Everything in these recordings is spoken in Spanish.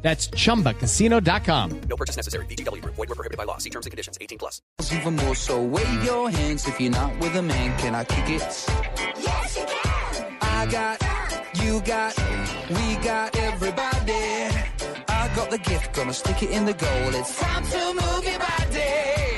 That's chumbacasino.com. No purchase necessary. BGW. Void were prohibited by law. See terms and conditions. 18 plus. Even more so, wave your hands if you're not with a man. Can I kick it? Yes, you can. I got, you got, we got everybody. I got the gift, gonna stick it in the goal. It's time to move your body.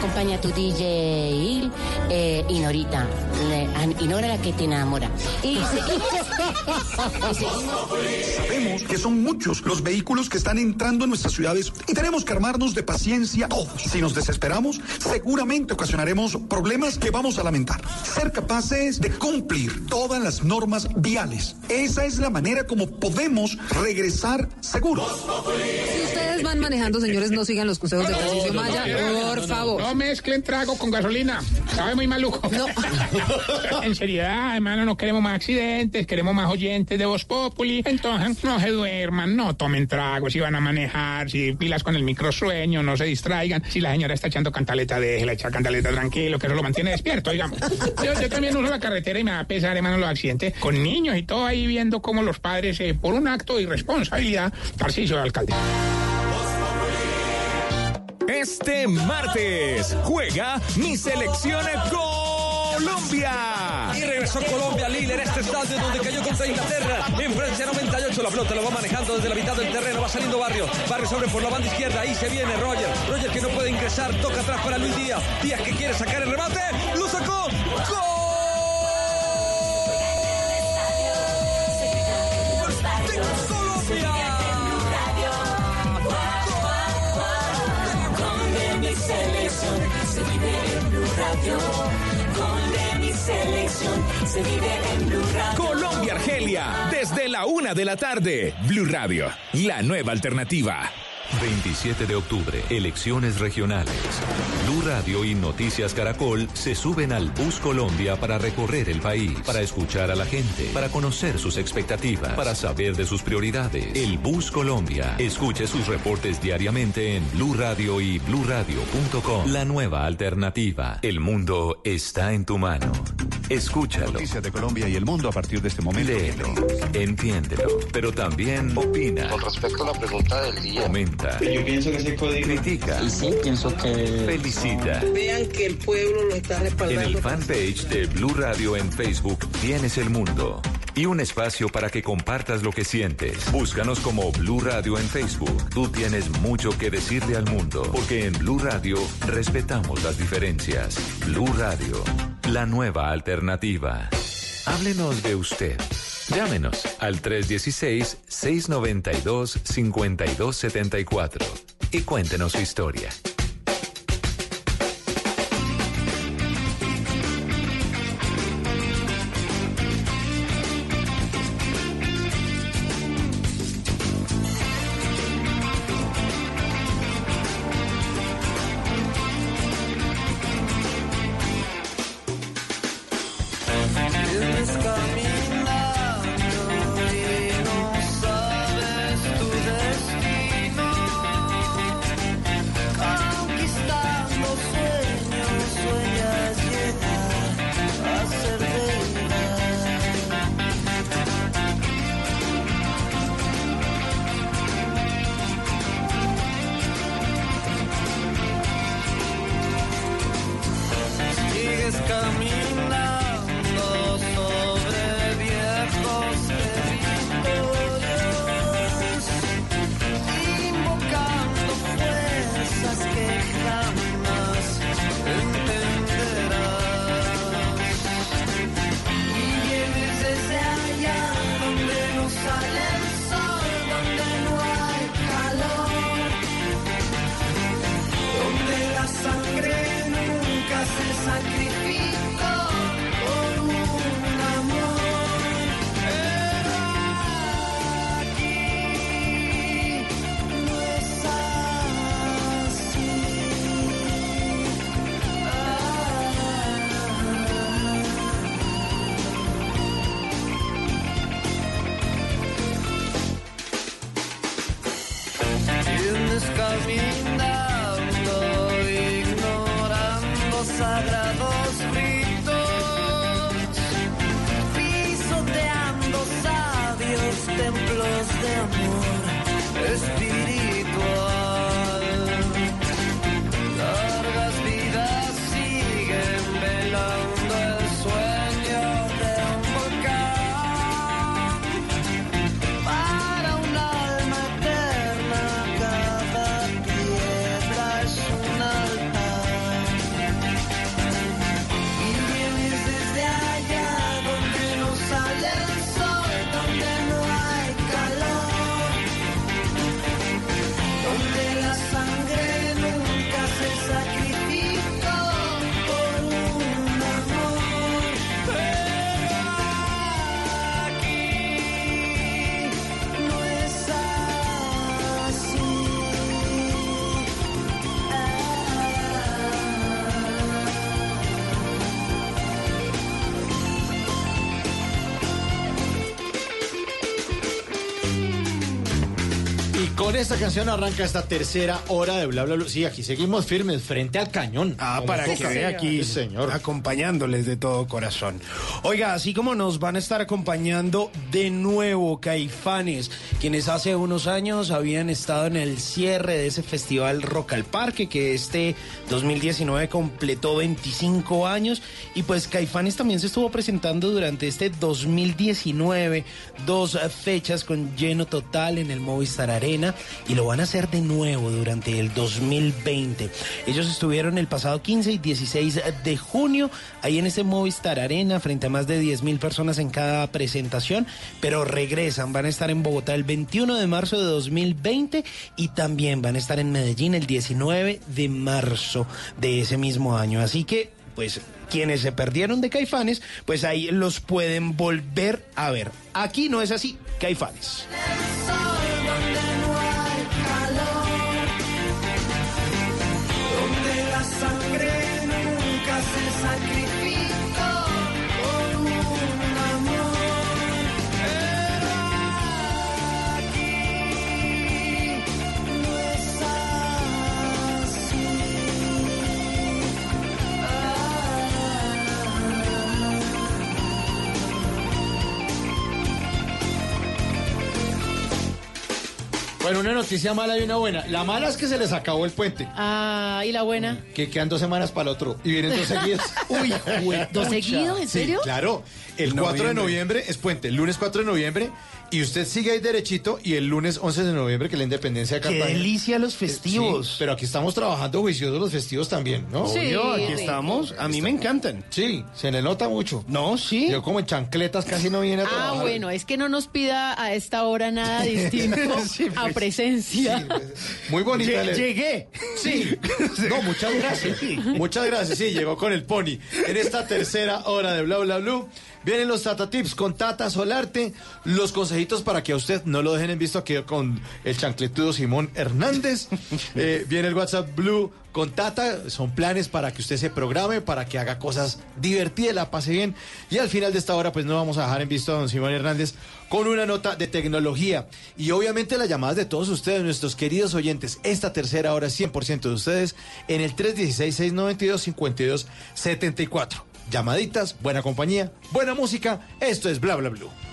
Acompaña tu DJ eh, Inorita. A- Inora la que te enamora. Y. Sabemos que son muchos los vehículos que están entrando en nuestras ciudades y tenemos que armarnos de paciencia todos. Si nos desesperamos, seguramente ocasionaremos problemas que vamos a lamentar. Ser capaces de cumplir todas las normas viales. Esa es la manera como podemos regresar seguros. Ustedes van manejando, señores, no sigan los consejos de Tarcisio Maya, por favor. No mezclen trago con gasolina. Sabe muy maluco. No. en seriedad, hermano, no queremos más accidentes, queremos más oyentes de Voz Populi. Entonces, no se duerman, no tomen tragos, si van a manejar, si pilas con el microsueño, no se distraigan. Si la señora está echando cantaleta, déjela echar cantaleta tranquilo, que eso lo mantiene despierto, digamos. Yo, yo también uso la carretera y me da pesar, hermano, los accidentes con niños y todo ahí viendo cómo los padres, eh, por un acto de irresponsabilidad, Tarcisio de alcalde. Este martes juega mi selección Colombia. Y regresó Colombia, Lille, en este estadio donde cayó contra Inglaterra. En Francia 98, la pelota lo va manejando desde la mitad del terreno, va saliendo Barrio. Barrio sobre por la banda izquierda, ahí se viene Roger. Roger que no puede ingresar, toca atrás para Luis Díaz. Díaz que quiere sacar el remate, lo sacó. En Blue Radio. Se vive en Blue Radio. Colombia Argelia, desde la una de la tarde. Blue Radio, la nueva alternativa. 27 de octubre, elecciones regionales. Blue Radio y Noticias Caracol se suben al Bus Colombia para recorrer el país, para escuchar a la gente, para conocer sus expectativas, para saber de sus prioridades. El Bus Colombia. Escuche sus reportes diariamente en Blue Radio y bluradio.com. La nueva alternativa. El mundo está en tu mano. Escúchalo. Noticias de Colombia y el mundo a partir de este momento. Léelo, entiéndelo, pero también opina. Con respecto a la pregunta del día. Comenta. Yo pienso que código. Critica. Sí, pienso que. Felicita. Vean que el pueblo lo está En respaldando. el fanpage de Blue Radio en Facebook tienes el mundo y un espacio para que compartas lo que sientes. Búscanos como Blue Radio en Facebook. Tú tienes mucho que decirle al mundo, porque en Blue Radio respetamos las diferencias. Blue Radio, la nueva alternativa. Háblenos de usted. Llámenos al 316-692-5274 y cuéntenos su historia. Con esta canción arranca esta tercera hora de Bla Bla Bla. Sí, aquí seguimos firmes, frente al cañón. Ah, para que vea aquí, Sí, señor. acompañándoles de todo corazón. Oiga, así como nos van a estar acompañando de nuevo Caifanes, quienes hace unos años habían estado en el cierre de ese festival Rock al Parque, que este 2019 completó 25 años, y pues Caifanes también se estuvo presentando durante este 2019, dos fechas con lleno total en el Movistar Arena, y lo van a hacer de nuevo durante el 2020. Ellos estuvieron el pasado 15 y 16 de junio ahí en este Movistar Arena frente a más de 10 mil personas en cada presentación, pero regresan, van a estar en Bogotá el 21 de marzo de 2020 y también van a estar en Medellín el 19 de marzo de ese mismo año. Así que, pues, quienes se perdieron de Caifanes, pues ahí los pueden volver a ver. Aquí no es así, Caifanes. Bueno, una noticia mala y una buena. La mala es que se les acabó el puente. Ah, ¿y la buena? Que quedan dos semanas para el otro. Y vienen dos seguidos. Uy, ¿Dos seguidos? ¿En serio? Sí, claro. El 4 de noviembre es puente. El lunes 4 de noviembre. Y usted sigue ahí derechito. Y el lunes 11 de noviembre, que es la independencia de Qué Cartagena. delicia los Eh, festivos. sí, pero aquí estamos trabajando juiciosos los festivos también, ¿no? Obvio, aquí estamos. A mí me encantan. Sí, se le nota mucho. No, sí. Yo como en chancletas casi no viene a Ah, trabajar. bueno, es que no nos pida a esta hora nada distinto Sí, a pues, presencia. Muy bonita. Lle- Llegué. Sí. No, muchas gracias. Muchas gracias. Sí, llegó con el pony. En esta tercera hora de Bla Bla Blue vienen los Tata Tips con Tata Solarte, los consejitos para que a usted no lo dejen en visto aquí con el chancletudo Simón Hernández. Eh, viene el WhatsApp Blue con Tata, son planes para que usted se programe, para que haga cosas divertidas, la pase bien. Y al final de esta hora, pues no vamos a dejar en visto a don Simón Hernández con una nota de tecnología. Y obviamente las llamadas de todos ustedes, nuestros queridos oyentes, esta tercera hora 100% de ustedes en el 316-692-5274. Llamaditas, buena compañía, buena música, esto es Bla Bla Blue.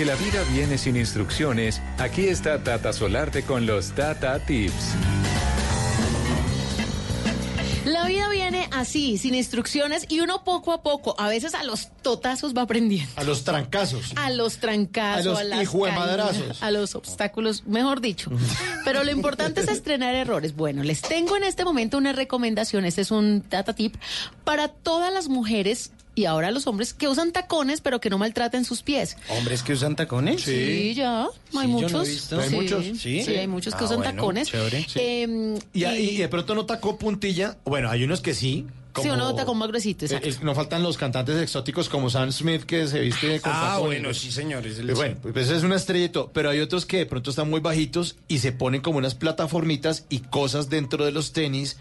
Porque la vida viene sin instrucciones, aquí está Tata Solarte con los Tata Tips. La vida viene así, sin instrucciones y uno poco a poco, a veces a los totazos va aprendiendo. A los trancazos. A los trancazos, A a, los las caídas, a los obstáculos, mejor dicho. Pero lo importante es estrenar errores. Bueno, les tengo en este momento una recomendación, este es un data tip para todas las mujeres y ahora los hombres que usan tacones pero que no maltraten sus pies. ¿Hombres que usan tacones? Sí, ya, hay Sí, yo no he muchos. visto. ¿Hay Sí, muchos? Sí, Sí. hay muchos que Ah, usan bueno, tacones. chévere. Em, Y, y de pronto no tacó puntilla. Bueno, hay unos que sí. Sí, uno tacón más gruesito, exacto. Eh, eh, no faltan los cantantes exóticos como Sam Smith que se viste con Ah, tacones. bueno, sí, señores. Pues bueno, pues es una estrella y todo, pero hay otros que de pronto están muy bajitos y se ponen como unas plataformitas y cosas dentro de los tenis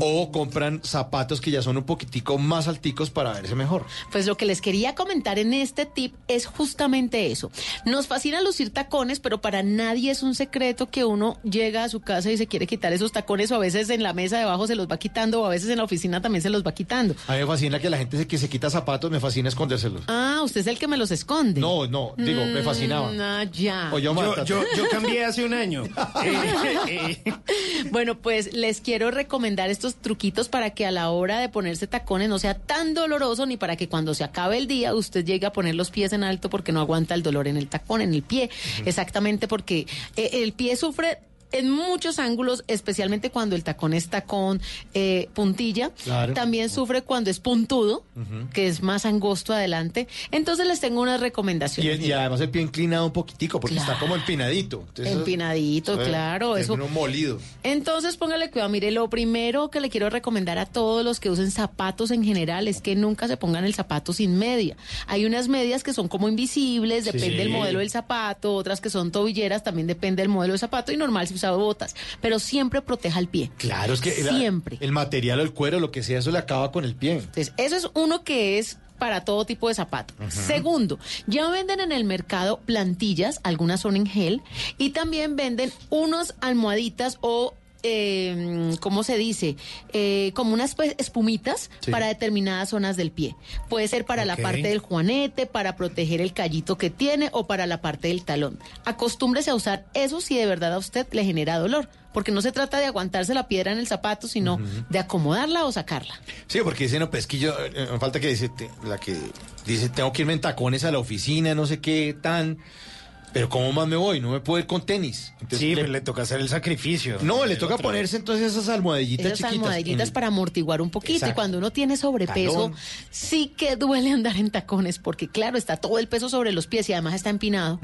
o compran zapatos que ya son un poquitico más alticos para verse mejor. Pues lo que les quería comentar en este tip es justamente eso. Nos fascina lucir tacones, pero para nadie es un secreto que uno llega a su casa y se quiere quitar esos tacones o a veces en la mesa debajo se los va quitando o a veces en la oficina también se los va quitando. A mí me fascina que la gente se, que se quita zapatos, me fascina escondérselos. Ah, usted es el que me los esconde. No, no, digo, me fascinaba. Mm, ah, ya. O yo, Yo, Marta. yo, yo cambié hace un año. Eh, eh, Bueno, pues les quiero recomendar estos truquitos para que a la hora de ponerse tacones no sea tan doloroso ni para que cuando se acabe el día usted llegue a poner los pies en alto porque no aguanta el dolor en el tacón, en el pie. Exactamente porque eh, el pie sufre en muchos ángulos, especialmente cuando el tacón está con eh, puntilla. Claro. También sufre cuando es puntudo, que es más angosto adelante. Entonces les tengo unas Y, recomendaciones. y además el pie inclinado un poquitico porque está como empinadito. Entonces, Empinadito, eso, claro, es eso. molido. Entonces, póngale cuidado. Mire, lo primero que le quiero recomendar a todos los que usen zapatos en general es que nunca se pongan el zapato sin media. Hay unas medias que son como invisibles, depende Sí. del modelo del zapato, otras que son tobilleras, también depende del modelo del zapato y normal si botas. Pero siempre proteja el pie. Claro, es que Siempre. el material o el cuero, lo que sea, eso le acaba con el pie. Entonces, eso es uno que es para todo tipo de zapato. Segundo, ya venden en el mercado plantillas, algunas son en gel, y también venden unos almohaditas o... eh, ¿Cómo se dice? Eh, como unas pues, espumitas Sí. para determinadas zonas del pie. Puede ser para la parte del juanete, para proteger el callito que tiene o para la parte del talón. Acostúmbrese a usar eso si de verdad a usted le genera dolor, porque no se trata de aguantarse la piedra en el zapato, sino de acomodarla o sacarla. Sí, porque dicen, no, pues yo, eh, me falta que dice, te- la que dice, tengo que irme en tacones a la oficina, no sé qué, tan... Pero ¿cómo más me voy? No me puedo ir con tenis. Entonces, Sí, pues le toca hacer el sacrificio. No, le toca ponerse entonces esas almohadillitas Esas chiquitas. almohadillitas Mm. para amortiguar un poquito. Exacto. Y cuando uno tiene sobrepeso, Talón. sí que duele andar en tacones, porque claro, está todo el peso sobre los pies y además está empinado.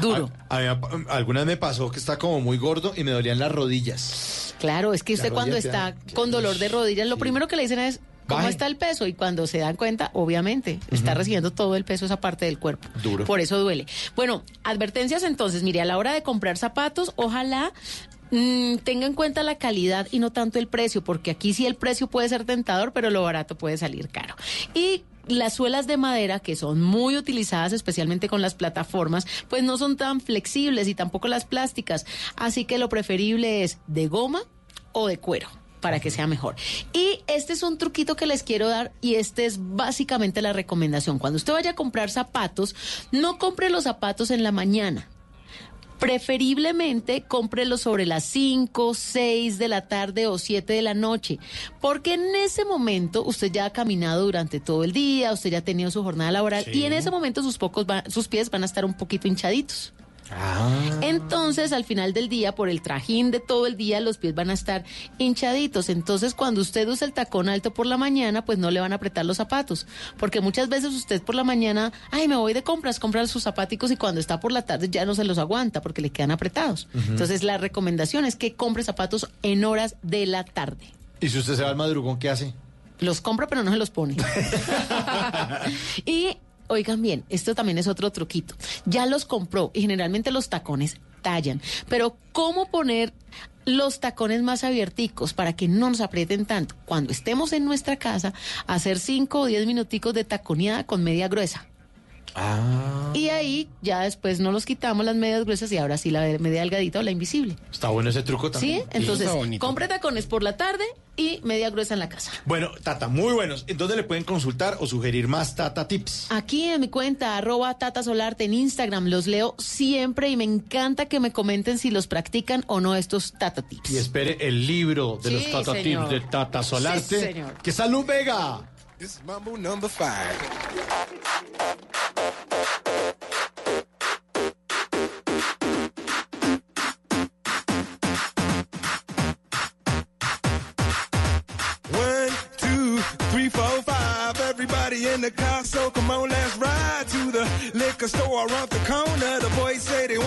Duro. A, a mí, a- alguna vez me pasó que está como muy gordo y me dolían las rodillas. Claro, es que usted cuando está con dolor de rodillas, lo primero que le dicen es, ¿cómo Baje. está el peso? Y cuando se dan cuenta, obviamente, está recibiendo todo el peso esa parte del cuerpo. Duro. Por eso duele. Bueno, advertencias entonces, mire, a la hora de comprar zapatos, ojalá mm, tenga en cuenta la calidad y no tanto el precio, porque aquí sí el precio puede ser tentador, pero lo barato puede salir caro. Y las suelas de madera, que son muy utilizadas especialmente con las plataformas, pues no son tan flexibles y tampoco las plásticas. Así que lo preferible es de goma o de cuero para que sea mejor. Y este es un truquito que les quiero dar y este es básicamente la recomendación. Cuando usted vaya a comprar zapatos, no compre los zapatos en la mañana. Preferiblemente cómprelo sobre las 5, 6 de la tarde o 7 de la noche, porque en ese momento usted ya ha caminado durante todo el día, usted ya ha tenido su jornada laboral y en ese momento sus, pocos va- sus pies van a estar un poquito hinchaditos. Entonces, al final del día, por el trajín de todo el día, los pies van a estar hinchaditos. Entonces, cuando usted usa el tacón alto por la mañana, pues no le van a apretar los zapatos. Porque muchas veces usted por la mañana, ay, me voy de compras, compra sus zapaticos y cuando está por la tarde ya no se los aguanta porque le quedan apretados. Entonces, la recomendación es que compre zapatos en horas de la tarde. Y si usted se va al madrugón, ¿qué hace? Los compra, pero no se los pone. y oigan bien, esto también es otro truquito. Ya los compró y generalmente los tacones tallan. Pero ¿cómo poner los tacones más abierticos para que no nos aprieten tanto? Cuando estemos en nuestra casa, hacer 5 o 10 minuticos de taconeada con media gruesa. Ah, Y ahí ya después no los quitamos las medias gruesas y ahora sí la media delgadita o la invisible. está bueno ese truco ¿Sí? también. Entonces, Está bonito. compre tacones por la tarde y media gruesa en la casa. Bueno, Tata, muy buenos. ¿En dónde le pueden consultar o sugerir más Tata Tips? Aquí en mi cuenta, arroba Tata Solarte en Instagram, los leo siempre y me encanta que me comenten si los practican o no estos Tata Tips. Y espere el libro de los Sí, Tata señor. Tips de Tata Solarte. Sí, señor. Que Salud Vega. This is Mambo number five. One, two, three, four, five. Everybody in the car, so come on, let's ride to the liquor store around the corner. The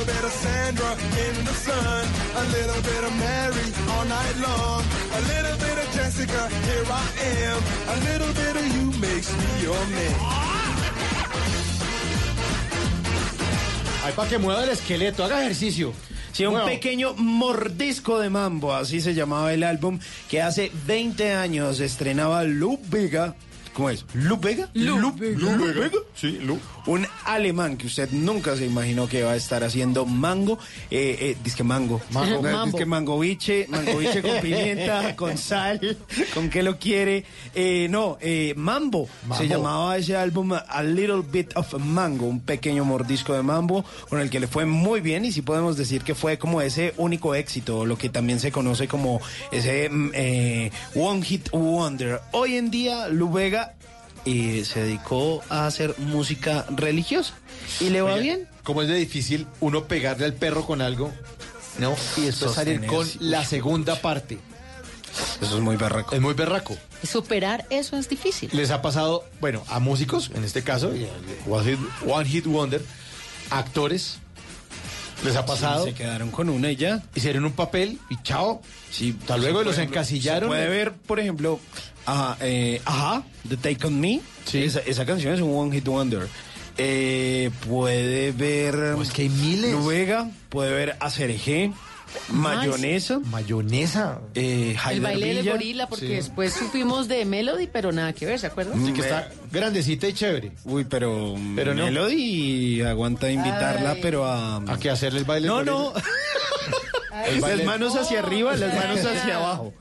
little bit of Sandra in the sun. A little bit of Mary all night long. A little bit of Jessica, here I am. A little bit of you makes me your man. Ay, para que mueva el esqueleto, haga ejercicio. Sí, un Bueno. pequeño mordisco de mambo, así se llamaba el álbum, que hace 20 años estrenaba Lou Vega. ¿Cómo es? Lou Vega. Sí, Lou. Un alemán que usted nunca se imaginó que iba a estar haciendo mango. Eh, eh, disque mango. Mango. Mambo. Disque mangoviche, mangoviche con pimienta, con sal, con qué lo quiere. Eh, no, eh, mambo. Mambo. Se llamaba ese álbum A Little Bit of Mango, un pequeño mordisco de mambo con el que le fue muy bien y sí podemos decir que fue como ese único éxito, lo que también se conoce como ese mm, eh, One Hit Wonder. Hoy en día, Lu Eh, se dedicó a hacer música religiosa y le va bien. Como es de difícil uno pegarle al perro con algo, ¿no? Y después salir con la segunda parte. Eso es muy berraco. Es muy berraco. Superar eso es difícil. Les ha pasado, bueno, a músicos, en este caso, y One Hit, One Hit Wonder, actores, les ha pasado, Se quedaron con una y ya. hicieron un papel y chao. Sí, Hasta luego se los puede- encasillaron. Se puede ver, por ejemplo, ajá, eh, ajá, The Take On Me. Sí. Esa, esa canción es un One Hit Wonder. Eh, puede ver. Pues que hay miles. Vega, puede ver Acerejé, Mayonesa, Mayonesa. eh, El baile del Villa. gorila, porque Sí. después supimos de Melody, pero nada que ver, ¿se acuerdan? Así que está grandecita y chévere. Uy, pero, Pero no. Melody aguanta invitarla, Ay. pero a... ¿A qué hacerle el baile? No, del no. Las manos hacia arriba, las manos hacia abajo.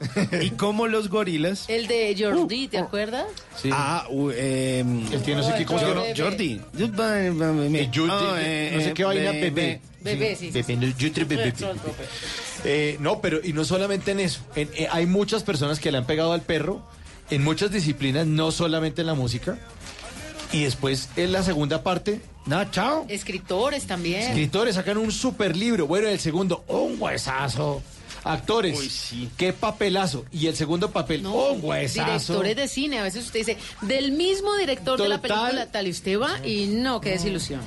Y como los gorilas... El de Jordi, ¿te acuerdas? Sí. Ah, u- eh, El tío no sé qué, ¿cómo se llama? Bebé. Jordi. Eh, Jordi, eh, no sé eh, qué vaina, bebé. bebé. Bebé, sí, sí, Bebé, no, Jordi, bebé, bebé. Eh, no, pero y no solamente en eso. En- eh, hay muchas personas que le han pegado al perro en muchas disciplinas, no solamente en la música. Y después en la segunda parte, nada, chao. Escritores también. Escritores sacan un super libro. Bueno, el segundo, un huesazo. Actores, Uy, sí. qué papelazo. Y el segundo papel, No, un huesazo. directores de cine. A veces usted dice, del mismo director de la película tal y usted va y no, qué desilusión.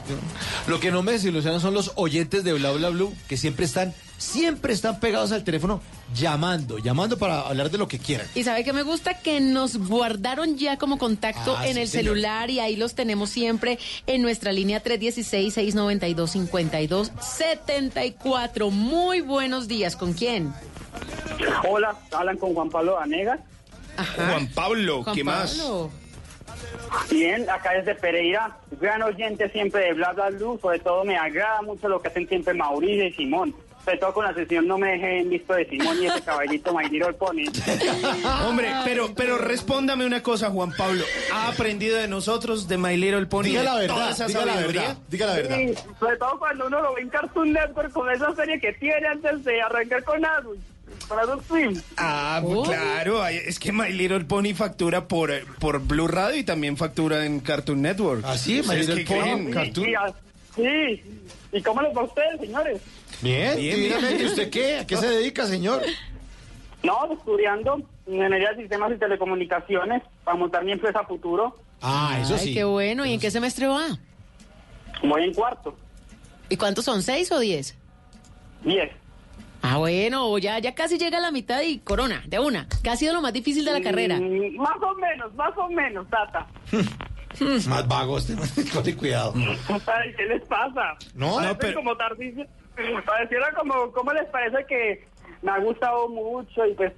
Lo que no me desilusiona son los oyentes de Bla Bla Blue que siempre están siempre están pegados al teléfono llamando, llamando para hablar de lo que quieran. Y sabe que me gusta que nos guardaron ya como contacto Ah, en sí, el señor. celular y ahí los tenemos siempre en nuestra línea 316-692-5274. Muy buenos días. ¿Con quién? Hola, hablan con Juan Pablo Vanegas. Juan Pablo, Juan ¿qué más? Pablo. Bien, acá desde Pereira, gran oyente siempre de Bla Bla Blue, sobre todo me agrada mucho lo que hacen siempre Mauricio y Simón. Sobre todo con la sesión No me dejen visto de Simón y ese caballito Mayniro el Pony. Hombre, pero, pero respóndame una cosa, Juan Pablo. ¿Ha aprendido de nosotros, de My Little Pony? Diga la verdad, toda esa diga la sabiduría? verdad, diga la verdad. Sí, sobre todo cuando uno lo ve en Cartoon Network con esa serie que tiene antes de arrancar con Adult. Ah, pues claro, ay, es que My Little Pony factura por, eh, por Blue Radio y también factura en Cartoon Network. ¿Ah, sí? My ¿Ustedes Little Pony, creen? Sí, ah, sí. ¿Y cómo les va a ustedes, señores? Bien, Bien, bien. ¿Y usted qué? ¿A qué se dedica, señor? No, estudiando ingeniería de sistemas y telecomunicaciones para montar mi empresa futuro. Ah, eso Ay, sí. qué bueno. ¿Y en qué semestre va? Voy en cuarto. ¿Y cuántos son? ¿Seis o diez? Diez. Ah, bueno, ya, ya casi llega a la mitad y corona, de una. ¿Qué ha sido lo más difícil de la carrera? Mm, Más o menos, más o menos, Tata. Más vagos, con cuidado. Ay, ¿Qué les pasa? No, no, pero- como Tarcisio. Pareciera como, ¿cómo les parece que me ha gustado mucho? Y pues,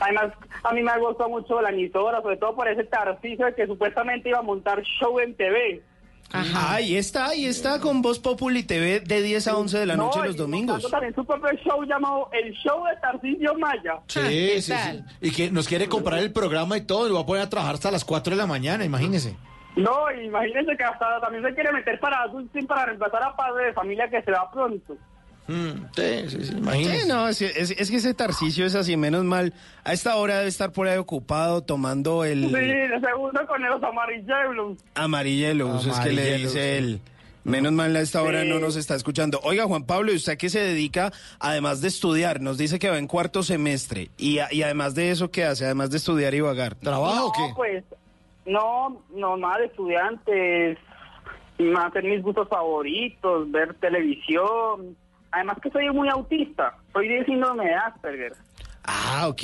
además, a mí me ha gustado mucho la emisora, sobre todo por ese Tarcisio de que supuestamente iba a montar show en TV. Ah, Ahí está, ahí está con Voz Populi TV de 10 a 11 de la noche No, los y domingos. montando también su propio show llamado El Show de Tarcisio Maya. Sí, sí, sí. Y que nos quiere comprar el programa y todo, y lo va a poner a trabajar hasta las 4 de la mañana, imagínese. No, imagínense que hasta también se quiere meter para Dulcin para reemplazar a padre de familia que se va pronto. Mm, sí, sí, sí, imagínese. Sí, no, es, es- es que ese Tarcicio es así, menos mal. A esta hora debe estar por ahí ocupado tomando el Sí, de segundo con los amarillos. amarillelo, es que le dice él. Menos mal a esta hora Sí. no nos está escuchando. Oiga, Juan Pablo, ¿y usted a qué se dedica además de estudiar? Nos dice que va en cuarto semestre. Y, a- y además de eso, ¿qué hace? Además de estudiar y vagar. ¿Trabaja no, o qué? pues, no, normal, estudiantes, hacer mis gustos favoritos, ver televisión. Además que soy muy autista, soy de síndrome de Asperger. Ah, ok.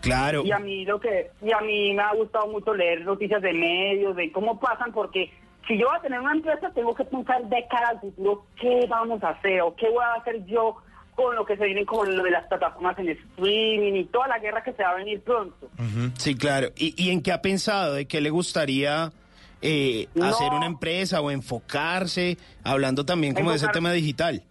Claro. Y a mí lo que, y a mí me ha gustado mucho leer noticias de medios, de cómo pasan, porque si yo voy a tener una empresa, tengo que pensar de cara al futuro qué vamos a hacer o qué voy a hacer yo con lo que se viene con lo de las plataformas en streaming y toda la guerra que se va a venir pronto. Sí, claro. ¿Y, y en qué ha pensado? ¿De qué le gustaría eh, No. hacer una empresa o enfocarse? Hablando también como de ese tema digital.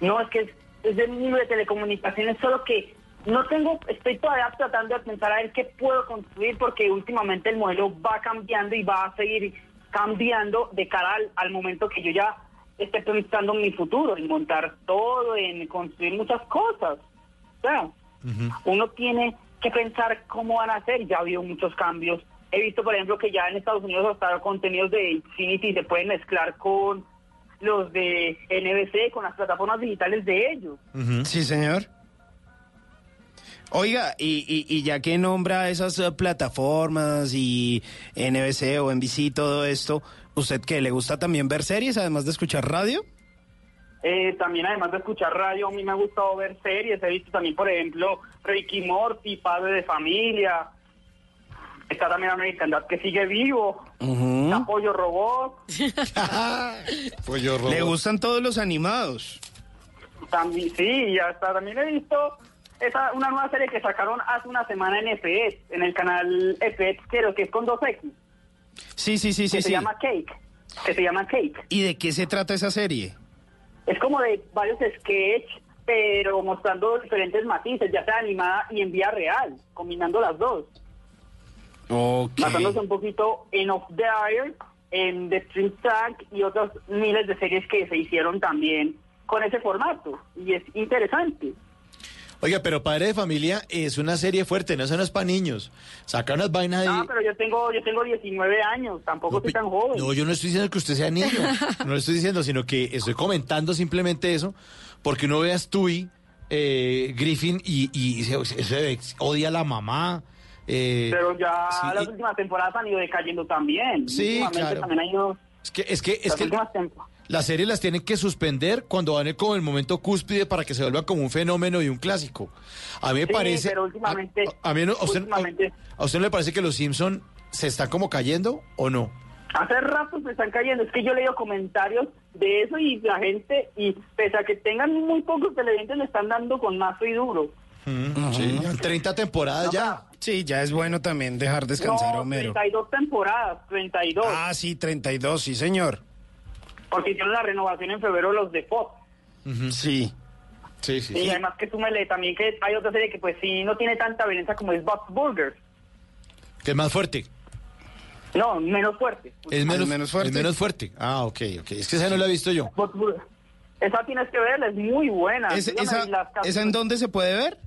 No, es que es, es del mundo de telecomunicaciones, solo que no tengo, estoy todavía tratando de pensar a ver qué puedo construir porque últimamente el modelo va cambiando y va a seguir cambiando de cara al, al momento que yo ya esté pensando en mi futuro, en montar todo, en construir muchas cosas. O sea, uno tiene que pensar cómo van a ser, ya ha habido muchos cambios. He visto, por ejemplo, que ya en Estados Unidos hasta contenidos de Infinity se pueden mezclar con los de NBC, con las plataformas digitales de ellos. Sí, señor. Oiga, y, y, y ya que nombra esas eh, plataformas y NBC o NBC, todo esto, ¿usted qué? ¿Le gusta también ver series además de escuchar radio? Eh, también además de escuchar radio, a mí me ha gustado ver series. He visto también, por ejemplo, Ricky Morty, Padre de Familia. Está también American Dad que sigue vivo. Apoyo Robot. ¿Le gustan todos los animados? También, sí, hasta también he visto esa, una nueva serie que sacaron hace una semana en FX, en el canal FX, creo que es con 2X. Sí, sí, sí, que sí, se sí. llama Cake. Que se llama Cake. ¿Y de qué se trata esa serie? Es como de varios sketches, pero mostrando diferentes matices, ya sea animada y en vía real, combinando las dos. Ok. Basándose un poquito en Off the Air, en The Stream Tank y otras miles de series que se hicieron también con ese formato. Y es interesante. Oiga, pero Padre de Familia es una serie fuerte, no, eso no es para niños. Saca unas vainas de... Ah, pero yo tengo, yo tengo 19 años, tampoco soy tan joven. No, yo no estoy diciendo que usted sea niño, no lo estoy diciendo, sino que estoy comentando simplemente eso, porque uno ve a Stewie, eh, Griffin, y, y se, se- se odia a la mamá. eh, Pero ya sí, las últimas temporadas han ido decayendo también. Sí, claro. también ha ido... es que, es que, es que Las series las tienen que suspender cuando van como el momento cúspide para que se vuelva como un fenómeno y un clásico. A mí me Sí, parece... pero últimamente- A, a mí no- a usted, últimamente- a- a usted no le parece que los Simpson se están como cayendo o no? Hace rato se están cayendo. Es que yo leo comentarios de eso y la gente, y pese a que tengan muy pocos televidentes, le están dando con mazo y duro. Sí, ya 30 temporadas ya. Sí, ya es bueno también dejar descansar a no, Homero. 32 temporadas, 32. Ah, sí, 32, sí, señor. Porque hicieron la renovación en febrero los de Fox. Sí. Sí, sí, Y además que súmele también que hay otra serie que pues sí no tiene tanta violencia como es Bob's Burgers. Que es más fuerte. No, menos fuerte. Es menos, menos fuerte. Es menos fuerte. Ah, ok, ok. Es que esa no la he visto yo. Esa tienes que verla, es muy buena. Es- esa, ¿Esa en dónde se puede ver?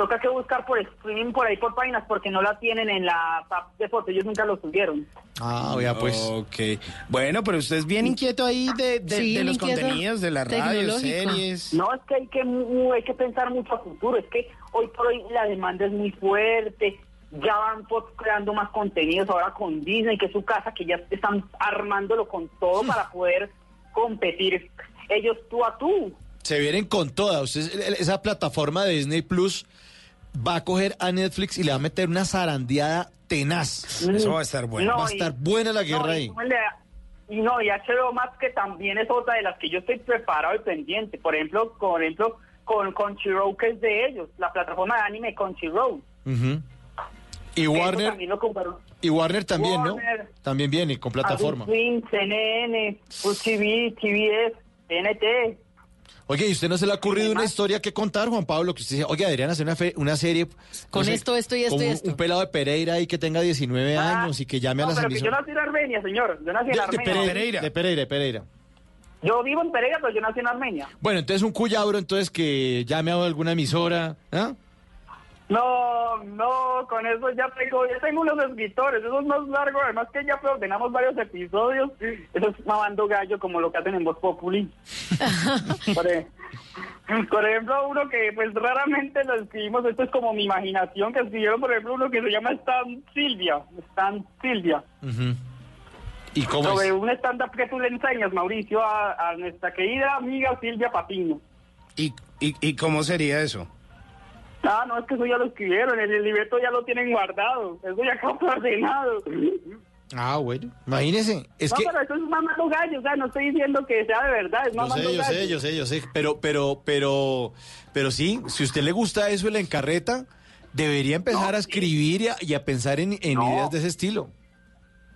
Toca que buscar por streaming por ahí por páginas porque no la tienen en la app de foto, ellos nunca lo subieron. Ah, ya pues. Ok. Bueno, pero usted es bien inquieto ahí de, de- Sí, de los contenidos, de la radio, series. No, es que hay que mu- hay que pensar mucho a futuro, es que hoy por hoy la demanda es muy fuerte, ya van pues, creando más contenidos ahora con Disney, que es su casa, que ya están armándolo con todo para poder competir ellos tú a tú. Se vienen con toda. Usted, esa plataforma de Disney Plus va a coger a Netflix y le va a meter una zarandeada tenaz. Eso va a estar bueno. No, va a y- estar buena la guerra no, y ahí. Y no, y HBO Max que también es otra de las que yo estoy preparado y pendiente. Por ejemplo, por ejemplo con Crunchyroll, que es de ellos, la plataforma de anime Crunchyroll. Ujú. Y Eso Warner, lo y Warner también, Warner. ¿no? También viene con plataforma. Adult Swim, CNN, TV, TBS, TNT. Oye, ¿y usted no se le ha ocurrido una historia que contar, Juan Pablo? Que usted dice, oye, deberían hacer una, fe- una serie. no Con esto, esto y esto un- esto. Un pelado de Pereira ahí que tenga 19 años y que llame Ah, No, a las pero que yo nací en Armenia, señor. Yo nací en De, de Armenia. Pereira, de Pereira, de Pereira. Yo vivo en Pereira, pero yo nací en Armenia. Bueno, entonces un cuyabro, entonces que llame a alguna emisora. ¿ah? No, no, con eso ya tengo, ya tengo unos escritores, eso es más largo, además que ya ordenamos varios episodios, eso es mamando gallo como lo que hacen en Voz Populi. por, por ejemplo, uno que pues raramente lo escribimos, esto es como mi imaginación, que escribieron por ejemplo uno que se llama Stan Silvia, Stan Silvia. ¿Y cómo sobre es? un stand-up que tú le enseñas, Mauricio, a, a nuestra querida amiga Silvia Patiño. ¿Y, y, y cómo sería eso? Ah, no, es que eso ya lo escribieron, el libreto ya lo tienen guardado, eso ya está ordenado. Ah, bueno. Imagínese. Es no, que. pero eso es mamando gallo, o sea, no estoy diciendo que sea de verdad, es Yo mamando sé, yo gallo. sé, yo sé, yo sé. Pero, pero, pero, pero sí, si a usted le gusta eso y la encarreta, debería empezar a escribir y a, y a pensar en, en No. ideas de ese estilo.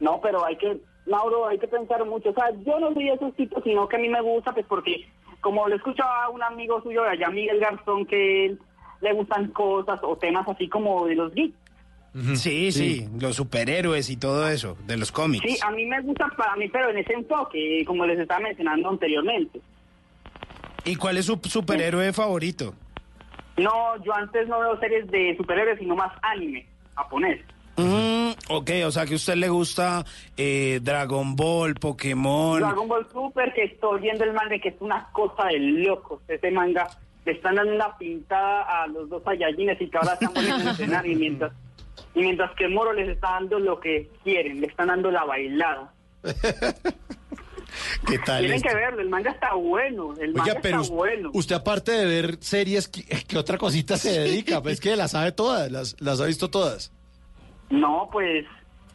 No, pero hay que, Mauro, hay que pensar mucho. O sea, yo no soy de esos tipos, sino que a mí me gusta, pues porque, como le escuchaba a un amigo suyo de allá, Miguel Garzón, que él le gustan cosas o temas así como de los geeks. Sí, sí, los superhéroes y todo eso, de los cómics. Sí, a mí me gusta para mí, pero en ese enfoque, como les estaba mencionando anteriormente. ¿Y cuál es su superhéroe favorito? No, yo antes no veo series de superhéroes, sino más anime japonés. Mm, ok, o sea que a usted le gusta eh, Dragon Ball, Pokémon. Dragon Ball Super, que estoy viendo el manga, que es una cosa de locos. Ese manga le están dando una pintada a los dos Saiyajines y que ahora están volviendo a entrenar. Y mientras, y mientras que Moro les está dando lo que quieren, le están dando la bailada. ¿Qué tal? Tienen esto? que verlo, el manga está bueno. El manga Oiga, pero está bueno. usted aparte de ver series, ¿qué, qué otra cosita se dedica? Pues que las sabe todas, las, las ha visto todas. No, pues,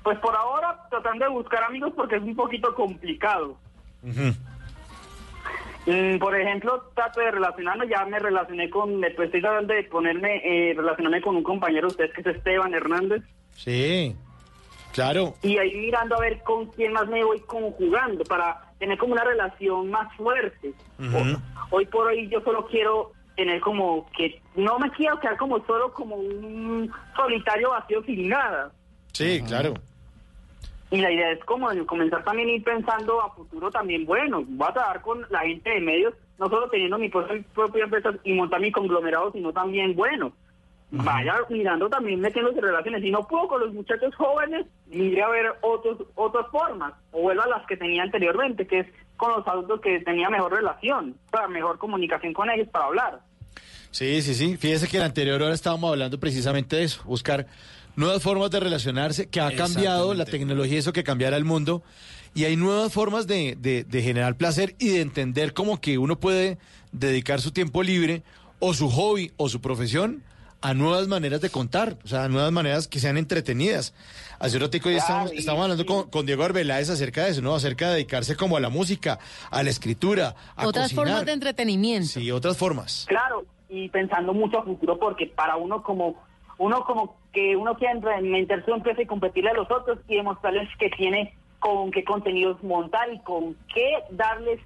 pues por ahora tratando de buscar amigos porque es un poquito complicado. Mm, por ejemplo, trato de relacionarme, ya me relacioné con, después estoy tratando de ponerme, eh, relacionarme con un compañero de ustedes que es Esteban Hernández. Sí, claro. Y ahí mirando a ver con quién más me voy conjugando para tener como una relación más fuerte. Hoy por hoy yo solo quiero tener como que, no me quiero quedar como solo como un solitario vacío sin nada. Sí, claro. Y la idea es como comenzar también a ir pensando a futuro también, bueno, voy a trabajar con la gente de medios, no solo teniendo mi propia empresa y montar mi conglomerado, sino también, bueno, vaya mirando también metiéndose relaciones. Si no puedo con los muchachos jóvenes, mire a ver otros, otras formas, o vuelva a las que tenía anteriormente, que es con los adultos que tenía mejor relación, para mejor comunicación con ellos para hablar. Sí, sí, sí. Fíjese que en la anterior hora estábamos hablando precisamente de eso, buscar nuevas formas de relacionarse, que ha cambiado la tecnología, eso que cambiará el mundo, y hay nuevas formas de, de- de generar placer y de entender como que uno puede dedicar su tiempo libre o su hobby o su profesión a nuevas maneras de contar, o sea, a nuevas maneras que sean entretenidas. Hace un ratico ya estamos, estamos hablando con, con Diego Arbeláez acerca de eso, ¿no? Acerca de dedicarse como a la música, a la escritura, a Otras cocinar. formas de entretenimiento. Sí, otras formas. Claro, y pensando mucho a futuro, porque para uno como uno como que uno quiere meter su empresa y competirle a los otros y demostrarles que tiene con qué contenidos montar y con qué darles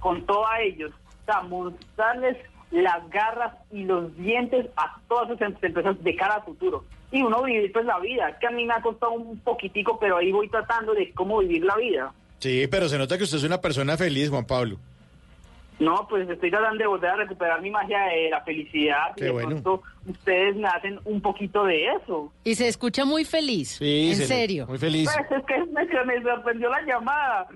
con todo a ellos. O sea, mostrarles las garras y los dientes a todas esas empresas de cara a futuro. Y uno vivir pues la vida. Que a mí me ha costado un poquitico, pero ahí voy tratando de cómo vivir la vida. Sí, pero se nota que usted es una persona feliz, Juan Pablo. No, pues estoy tratando de volver a recuperar mi magia de la felicidad. Qué y de bueno. pronto ustedes me hacen un poquito de eso. Y se escucha muy feliz. Sí, en se le- serio. Muy feliz. Pues es que me, me sorprendió la llamada.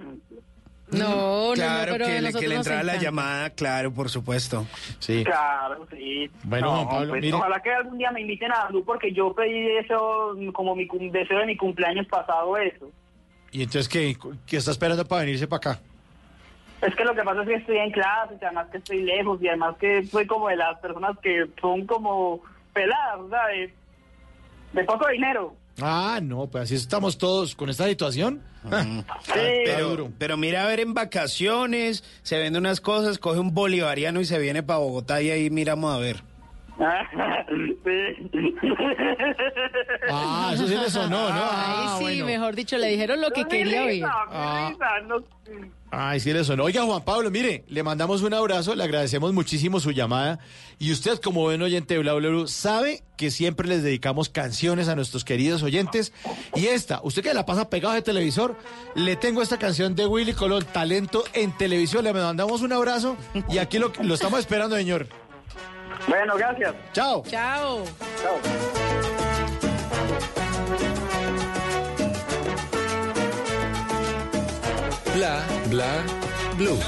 No, no, claro no, pero que, le, que le nos entraba la llamada, claro, por supuesto. Sí. Claro, sí. Bueno, No, Juan Pablo, pues, mire. Ojalá que algún día me inviten a Blue porque yo pedí eso como mi cum- deseo de mi cumpleaños pasado eso. ¿Y entonces qué, qué está esperando para venirse para acá? Es que lo que pasa es que estoy en clase, y además que estoy lejos y además que soy como de las personas que son como peladas, sea, de, poco dinero. Ah, no, pues así estamos todos con esta situación. Pero, pero mira a ver en vacaciones, se vende unas cosas, coge un bolivariano y se viene para Bogotá y ahí miramos a ver. Ah, eso sí le sonó, ¿no? Ah, Ay, sí, bueno. mejor dicho, le dijeron lo que quería oír. Ah. Ay, sí le sonó. Oiga, Juan Pablo, mire, le mandamos un abrazo, le agradecemos muchísimo su llamada. Y usted, como buen oyente de Bla Bla sabe que siempre les dedicamos canciones a nuestros queridos oyentes. Y esta, usted que la pasa pegado de televisor, le tengo esta canción de Willy Colón, Talento en Televisión. Le mandamos un abrazo y aquí lo, lo estamos esperando, señor. Bueno, gracias. Chao. Chao. Bla, bla, blue.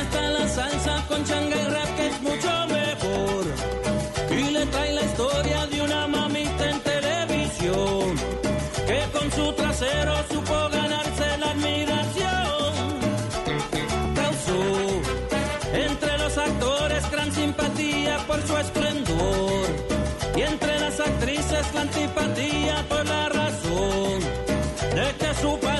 Está la salsa con changa y rap que es mucho mejor. Y le trae la historia de una mamita en televisión que con su trasero supo ganarse la admiración. Causó entre los actores gran simpatía por su esplendor y entre las actrices la antipatía por la razón de que su palanca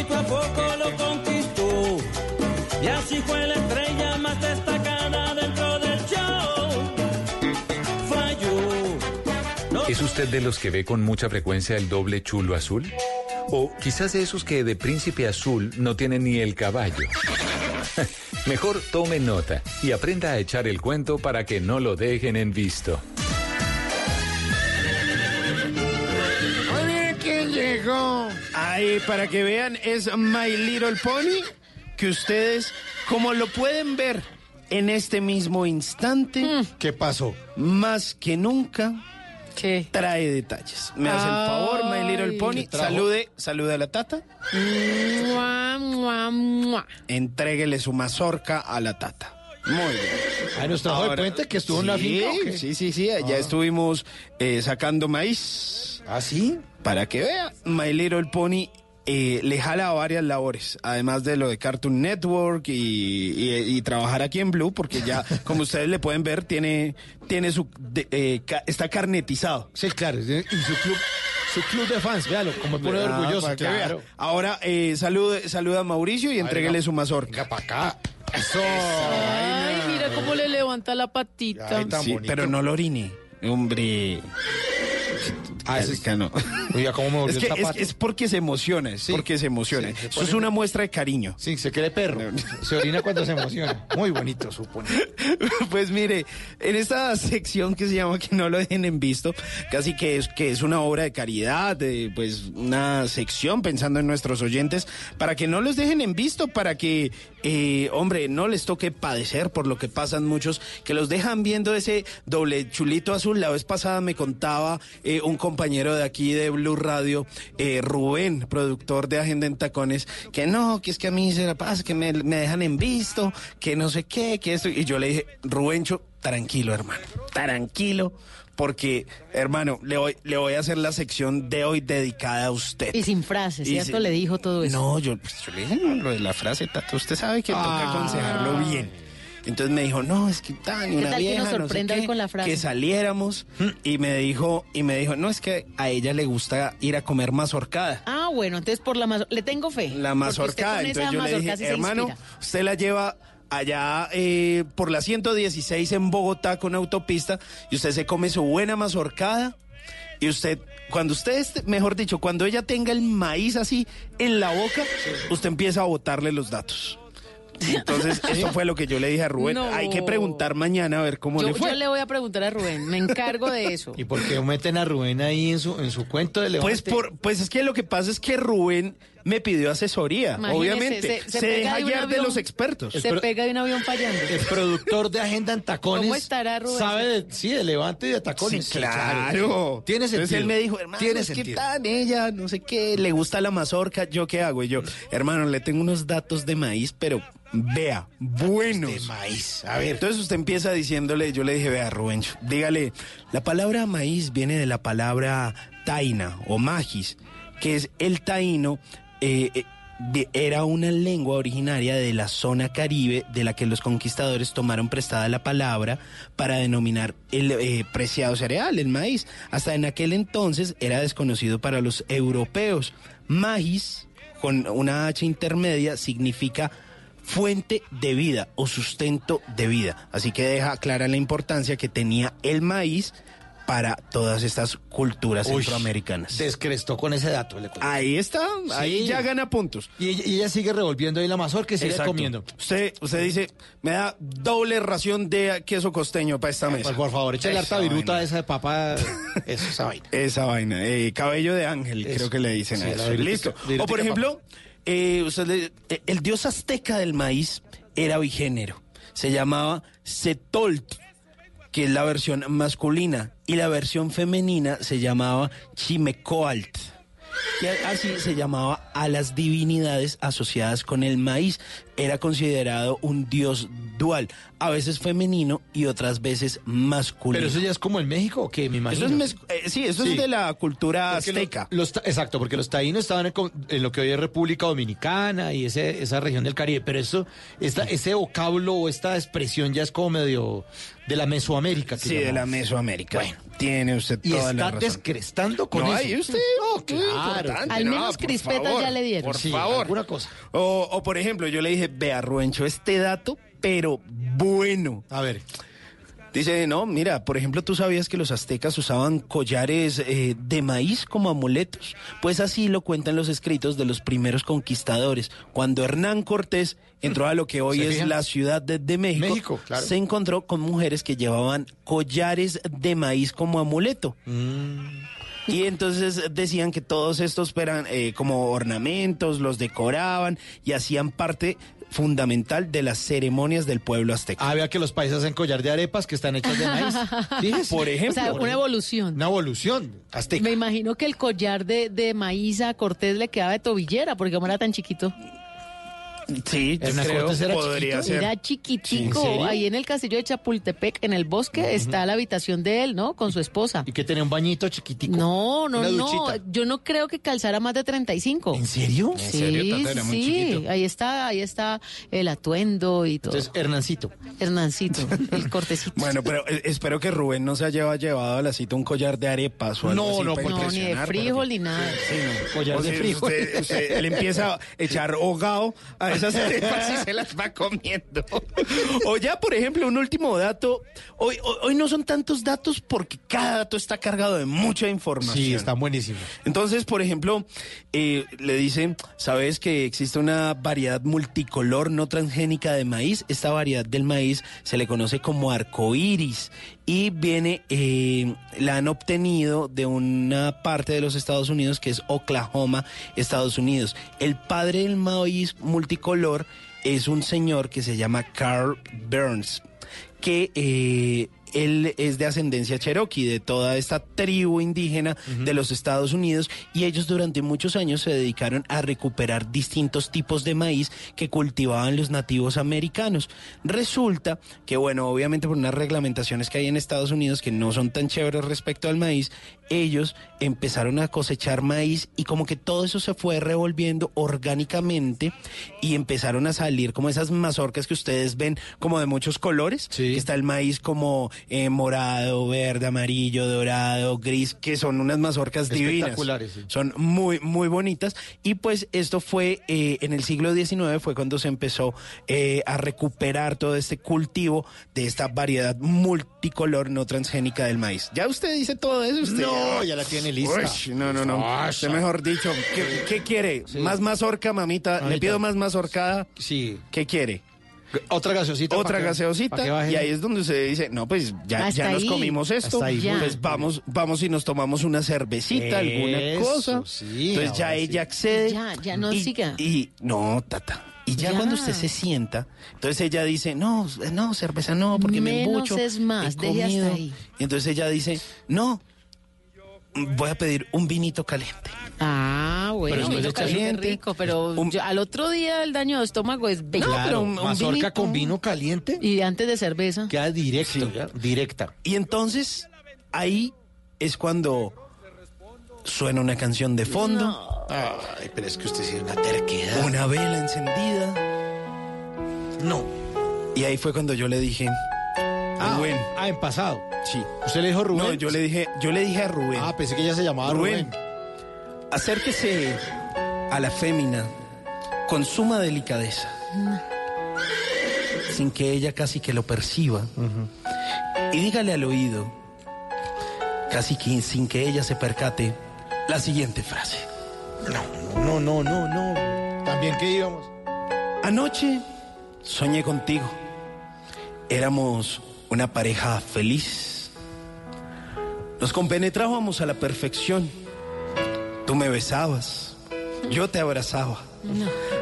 a poco lo conquistó. Y así fue la estrella más destacada dentro del show. ¿Es usted de los que ve con mucha frecuencia el doble chulo azul? O quizás de esos que de príncipe azul no tienen ni el caballo. Mejor tome nota y aprenda a echar el cuento para que no lo dejen en visto. Ahí, para que vean, es My Little Pony, que ustedes, como lo pueden ver en este mismo instante, ¿qué pasó? Más que nunca, trae detalles. Me hace el favor, My Little. Pony, ¿Qué salude, salude a la tata, Mua, mua, mua. entréguele su mazorca a la tata. Muy bien. Ahí nos trajo de puente que estuvo en la sí, finca, ¿o qué? Sí, sí, sí. Allá Ah. estuvimos eh, sacando maíz. ¿Ah, sí? Para que vea, My Little Pony eh, le jala a varias labores, además de lo de Cartoon Network y, y- y trabajar aquí en Blue, porque ya, como ustedes le pueden ver, tiene, tiene su, de- eh, ca- está carnetizado. Sí, claro, y su club, su club de fans, véalo, como pone Ah, orgulloso, que claro. vea. Ahora eh, salude- saluda a Mauricio y entréguele su mazorca. Venga para acá. Eso. Ay, mira cómo le levanta la patita. Sí, pero no lo orine. Hombre. Ah, es- no. Oiga, ¿cómo me volvió Es, que el zapato? es porque se emociona, es porque se emociona. sí, se Eso es una muestra de cariño. Sí, se cree perro. Se orina cuando se emociona. Muy bonito, supone. Pues mire, en esta sección que se llama Que no lo dejen en visto, casi que es, que es una obra de caridad, de, pues una sección pensando en nuestros oyentes, para que no los dejen en visto, para que, eh, hombre, no les toque padecer por lo que pasan muchos, que los dejan viendo ese doble chulito azul. La vez pasada me contaba eh, un compañero de aquí de Blue Radio, eh, Rubén, productor de Agenda en Tacones, que no, que es que a mí se la pasa, que me, me dejan en visto, que no sé qué, que esto. Y yo le dije, Rubencho, tranquilo, hermano, tranquilo, porque, hermano, le voy, le voy a hacer la sección de hoy dedicada a usted. Y sin frases, Y ¿cierto? Le dijo todo eso. No, yo, pues, yo le dije no, lo de la frase, Tato, usted sabe que toca aconsejarlo bien. Entonces me dijo, no, es que tan ¿Qué una tal que vieja, nos no sé sorprenda hoy qué, con la frase? que saliéramos y me dijo y me dijo, no es que a ella le gusta ir a comer mazorcada. Ah, bueno, entonces por la mazorca. Le tengo fe. La mazorcada. Entonces yo le dije, hermano, usted la lleva allá eh, por la 116 en Bogotá con autopista y usted se come su buena mazorcada y usted, cuando usted, esté- mejor dicho, cuando ella tenga el maíz así en la boca, usted empieza a botarle los datos. Entonces, eso fue lo que yo le dije a Rubén. No. Hay que preguntar mañana a ver cómo Yo, le fue. yo le voy a preguntar a Rubén, me encargo de eso. ¿Y por qué meten a Rubén ahí en su, en su cuento de Levante? Pues, por, pues es que lo que pasa es que Rubén me pidió asesoría, Imagínese, obviamente. se- Se, se pega deja de guiar de los expertos. Se pega de un avión fallando. El productor de Agenda en Tacones. ¿Cómo estará Rubén? Sabe de, sí, de Levante y de Tacones. Sí, claro. Tiene sentido. Entonces él me dijo, hermano, Tiene es que sentido. tan ella, no sé qué, le gusta la mazorca, ¿yo qué hago? Y yo, hermano, le tengo unos datos de maíz, pero vea, buenos. De maíz, a ver. Entonces usted empieza diciéndole, yo le dije, vea, Rubén, dígale, la palabra maíz viene de la palabra taina o magis, que es el taíno, eh, eh, era una lengua originaria de la zona caribe de la que los conquistadores tomaron prestada la palabra para denominar el eh, preciado cereal, el maíz. Hasta en aquel entonces era desconocido para los europeos. Magis, con una H intermedia, significa fuente de vida o sustento de vida. Así que deja clara la importancia que tenía el maíz para todas estas culturas Uy, centroamericanas. Descrestó con ese dato. le. Ahí está, ahí Sí. ya gana puntos. Y ella, y ella sigue revolviendo ahí la mazorca y sigue Exacto. comiendo. Usted, usted dice, me da doble ración de queso costeño para esta mesa. Pues por favor, échale harta Esa viruta esa de papa. Eso, esa vaina. Esa vaina, eh, cabello de ángel, Eso. creo que le dicen Sí, a la eso. virutica- Listo. virutica O por ejemplo, eh, usted le- eh, el dios azteca del maíz era bigénero. Se llamaba Setolt, que es la versión masculina, y la versión femenina se llamaba Chimecoalt. Y así se llamaba a las divinidades asociadas con el maíz. Era considerado un dios dual, a veces femenino y otras veces masculino. Pero eso ya es como en México, ¿o qué? Me imagino. Eso es mez- eh, sí, eso Sí. es de la cultura Porque lo- azteca. los ta- exacto, porque los taínos estaban en, lo que hoy es República Dominicana y ese, esa región del Caribe, pero eso, esta, ese vocablo o esta expresión ya es como medio de la Mesoamérica. que Sí, de la Mesoamérica. Bueno. Tiene usted Y toda la está razón. descrestando con no, eso. ahí usted, No, claro. importante, Al no, menos por crispetas favor, ya le dieron. Por Sí, favor. alguna cosa. O, o, por ejemplo, yo le dije, vea, Ruencho, este dato, pero bueno. A ver. Dice, no, mira, por ejemplo, ¿tú sabías que los aztecas usaban collares eh, de maíz como amuletos? Pues así lo cuentan los escritos de los primeros conquistadores. Cuando Hernán Cortés entró a lo que hoy ¿Se es la Ciudad de, de México, México, claro. se encontró con mujeres que llevaban collares de maíz como amuleto. Y entonces decían que todos estos eran eh, como ornamentos, los decoraban y hacían parte fundamental de las ceremonias del pueblo azteca. Ah, vea que los países hacen collar de arepas que están hechas de maíz. Por O ejemplo. sea, una evolución. Una evolución azteca. Me imagino que el collar de, de maíz a Cortés le quedaba de tobillera, porque como era tan chiquito. Sí, yo ¿Hernán creo, era podría chiquito? ser. Era ¿En chiquitico. Ahí en el castillo de Chapultepec, en el bosque, está la habitación de él, ¿no? Con su esposa. Y que tenía un bañito chiquitico. No, no, no. Yo no creo que calzara más de 35. ¿En serio? ¿En Sí, serio, Tata? Era muy sí. chiquito. Ahí está, ahí está el atuendo y todo. Entonces, Hernancito. Hernancito, el cortecito. Bueno, pero eh, espero que Rubén no se haya llevado a la cita un collar de arepas o algo No, así no, para no, no, ni de frijol ni nada. Sí, no. Collar O de frijol. usted- usted- él empieza a echar hogao a esas arepas y se las va comiendo. O ya, por ejemplo, un último dato. Hoy, hoy, hoy no son tantos datos porque cada dato está cargado de mucha información. Sí, está buenísimo. Entonces, por ejemplo, eh, le dicen, ¿sabes que existe una variedad multicolor no transgénica de maíz? Esta variedad del maíz se le conoce como arcoíris y viene, eh, la han obtenido de una parte de los Estados Unidos que es Oklahoma, Estados Unidos. El padre del maíz multicolor es un señor que se llama Carl Burns, que eh, él es de ascendencia cherokee, de toda esta tribu indígena de los Estados Unidos, y ellos durante muchos años se dedicaron a recuperar distintos tipos de maíz que cultivaban los nativos americanos. Resulta que, bueno, obviamente por unas reglamentaciones que hay en Estados Unidos que no son tan chéveres respecto al maíz, ellos empezaron a cosechar maíz y como que todo eso se fue revolviendo orgánicamente y empezaron a salir como esas mazorcas que ustedes ven como de muchos colores. que Está el maíz como eh, morado, verde, amarillo, dorado, gris, que son unas mazorcas divinas. Sí. Son muy, muy bonitas. Y pues esto fue eh, en el siglo XIX, fue cuando se empezó eh, a recuperar todo este cultivo de esta variedad multicolor no transgénica del maíz. Ya usted dice todo eso, usted. No, ya la tiene lista. Uy, no, no, no. Usted mejor dicho, ¿qué, qué quiere? ¿Más mazorca, mamita? Le pido más mazorcada. Sí. ¿Qué quiere? Otra gaseosita. Otra gaseosita. Y ahí es donde se dice, no, pues ya, ya nos comimos esto. Pues vamos, vamos y nos tomamos una cervecita, alguna cosa. sí, Entonces ya ella accede. Ya, ya no y, siga. Y no, tata. Y ya, Ya. cuando usted se sienta, entonces ella dice, no, no, cerveza no, porque me Menos embucho. es más, deje hasta comido". ahí. Y entonces ella dice, no, voy a pedir un vinito caliente. Ah, bueno, Pero echa caliente gente. rico, pero Un- yo- al otro día el daño de estómago es bello. No, pero un- un mazorca vinito. con vino caliente Y antes de cerveza. queda directo, ya, directa. Y entonces ahí es cuando suena una canción de fondo. Ay, pero es que usted sí es una terquedad. Una vela encendida. No. Y ahí fue cuando yo le dije, Ah, Rubén. ah, en pasado. Sí. ¿Usted le dijo Rubén? No, yo le dije, yo le dije a Rubén, Ah, pensé que ella se llamaba Rubén, Rubén. acérquese a la fémina con suma delicadeza, sin que ella casi que lo perciba, y dígale al oído, casi que sin que ella se percate, la siguiente frase. No, no, no, no. También que íbamos. Anoche soñé contigo. Éramos una pareja feliz. Nos compenetrábamos a la perfección. Tú me besabas, yo te abrazaba.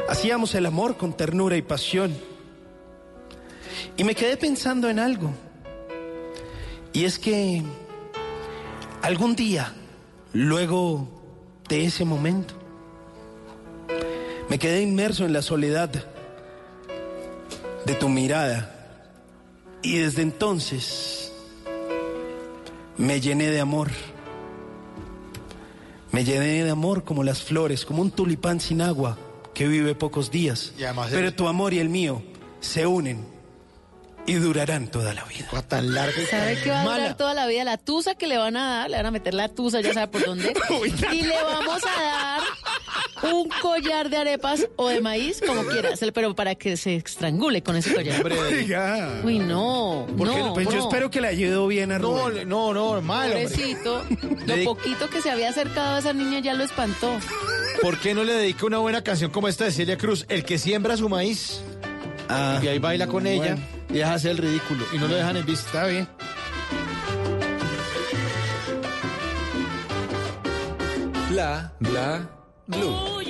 Hacíamos el amor con ternura y pasión. Y me quedé pensando en algo. Y es que algún día, luego de ese momento, me quedé inmerso en la soledad de tu mirada. Y desde entonces me llené de amor. Me llené de amor como las flores, como un tulipán sin agua que vive pocos días. Y además Pero el- tu amor y el mío se unen y durarán toda la vida. Tan larga y ¿Sabe tan qué va a mala. durar toda la vida? La tusa que le van a dar, le van a meter la tusa, ya sabe por dónde. y le vamos a dar un collar de arepas o de maíz, como quieras, pero para que se estrangule con ese collar. Oiga. Uy, no, Porque, no, pues yo no. espero que le ayude bien a No, Rubén. no, no, malo. hombre. Pobrecito, lo poquito que se había acercado a esa niña ya lo espantó. ¿Por qué no le dedica una buena canción como esta de Celia Cruz? El que siembra su maíz. Ah, y ahí baila con ella y deja hacer el ridículo. Y no lo dejan en vista. Está bien. Bla, bla, blue.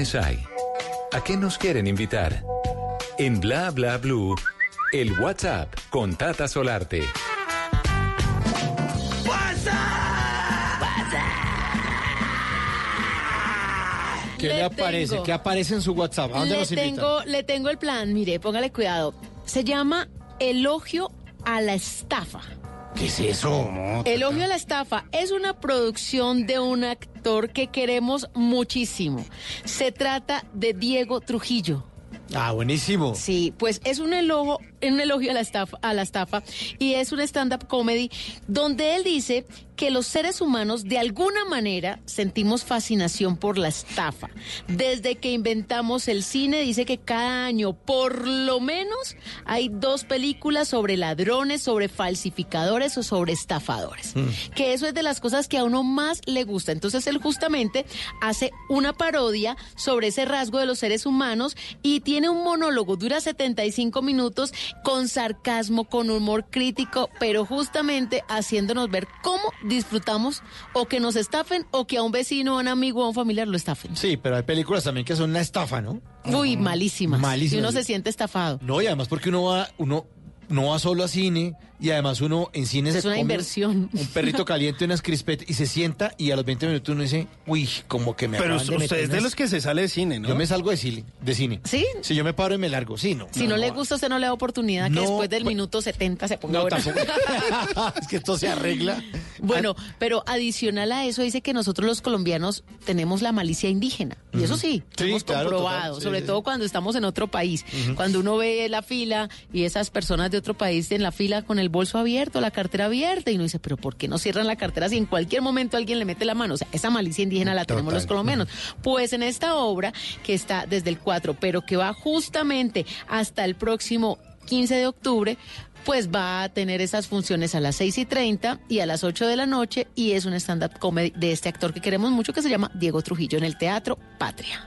Planes hay? ¿A qué nos quieren invitar? En Bla Bla Blue, el WhatsApp con Tata Solarte. ¿Qué Le le, aparece? tengo. ¿Qué aparece en su WhatsApp? ¿A dónde Le nos invitan? tengo, le tengo el plan, mire, póngale cuidado. Se llama Elogio a la estafa. ¿Qué es eso? Elogio a la estafa es una producción de un actor que queremos muchísimo. Se trata de Diego Trujillo. Ah, buenísimo. Sí, pues es un elogio, un elogio a la estafa, a la estafa y es un stand-up comedy donde él dice que los seres humanos de alguna manera sentimos fascinación por la estafa. Desde que inventamos el cine dice que cada año por lo menos hay dos películas sobre ladrones, sobre falsificadores o sobre estafadores. Que eso es de las cosas que a uno más le gusta. Entonces él justamente hace una parodia sobre ese rasgo de los seres humanos y tiene un monólogo, dura 75 minutos con sarcasmo, con humor crítico, pero justamente haciéndonos ver cómo disfrutamos o que nos estafen o que a un vecino, a un amigo a un familiar lo estafen. Sí, pero hay películas también que son una estafa, ¿no? Uy, malísimas. Malísimas. Y uno se siente estafado. No, y además porque uno va, uno no va solo a cine y además uno en cine Es se una come inversión. un perrito caliente, unas crispetas y se sienta y a los 20 minutos uno dice, uy, como que me Pero acaban de usted meter es de unas- los que se sale de cine, ¿no? Yo me salgo de cine, de cine. ¿Sí? Si yo me paro y me largo, sí, no. Si no, le gusta, usted no le da oportunidad que No, después del pues- minuto 70 se ponga No, bueno. tampoco. es que esto se arregla. Bueno, pero adicional a eso dice que nosotros los colombianos tenemos la malicia indígena. Y eso sí, Sí, hemos claro, comprobado, total, sí, sobre sí, todo sí. cuando estamos en otro país. Cuando uno ve la fila y esas personas de otro país en la fila con el bolso abierto, la cartera abierta, y uno dice, pero ¿por qué no cierran la cartera si en cualquier momento alguien le mete la mano? O sea, esa malicia indígena la tenemos los colombianos. Pues en esta obra, que está desde el 4, pero que va justamente hasta el próximo 15 de octubre, pues va a tener esas funciones a las 6 y 30 y a las 8 de la noche y es un stand-up comedy de este actor que queremos mucho que se llama Diego Trujillo en el Teatro Patria.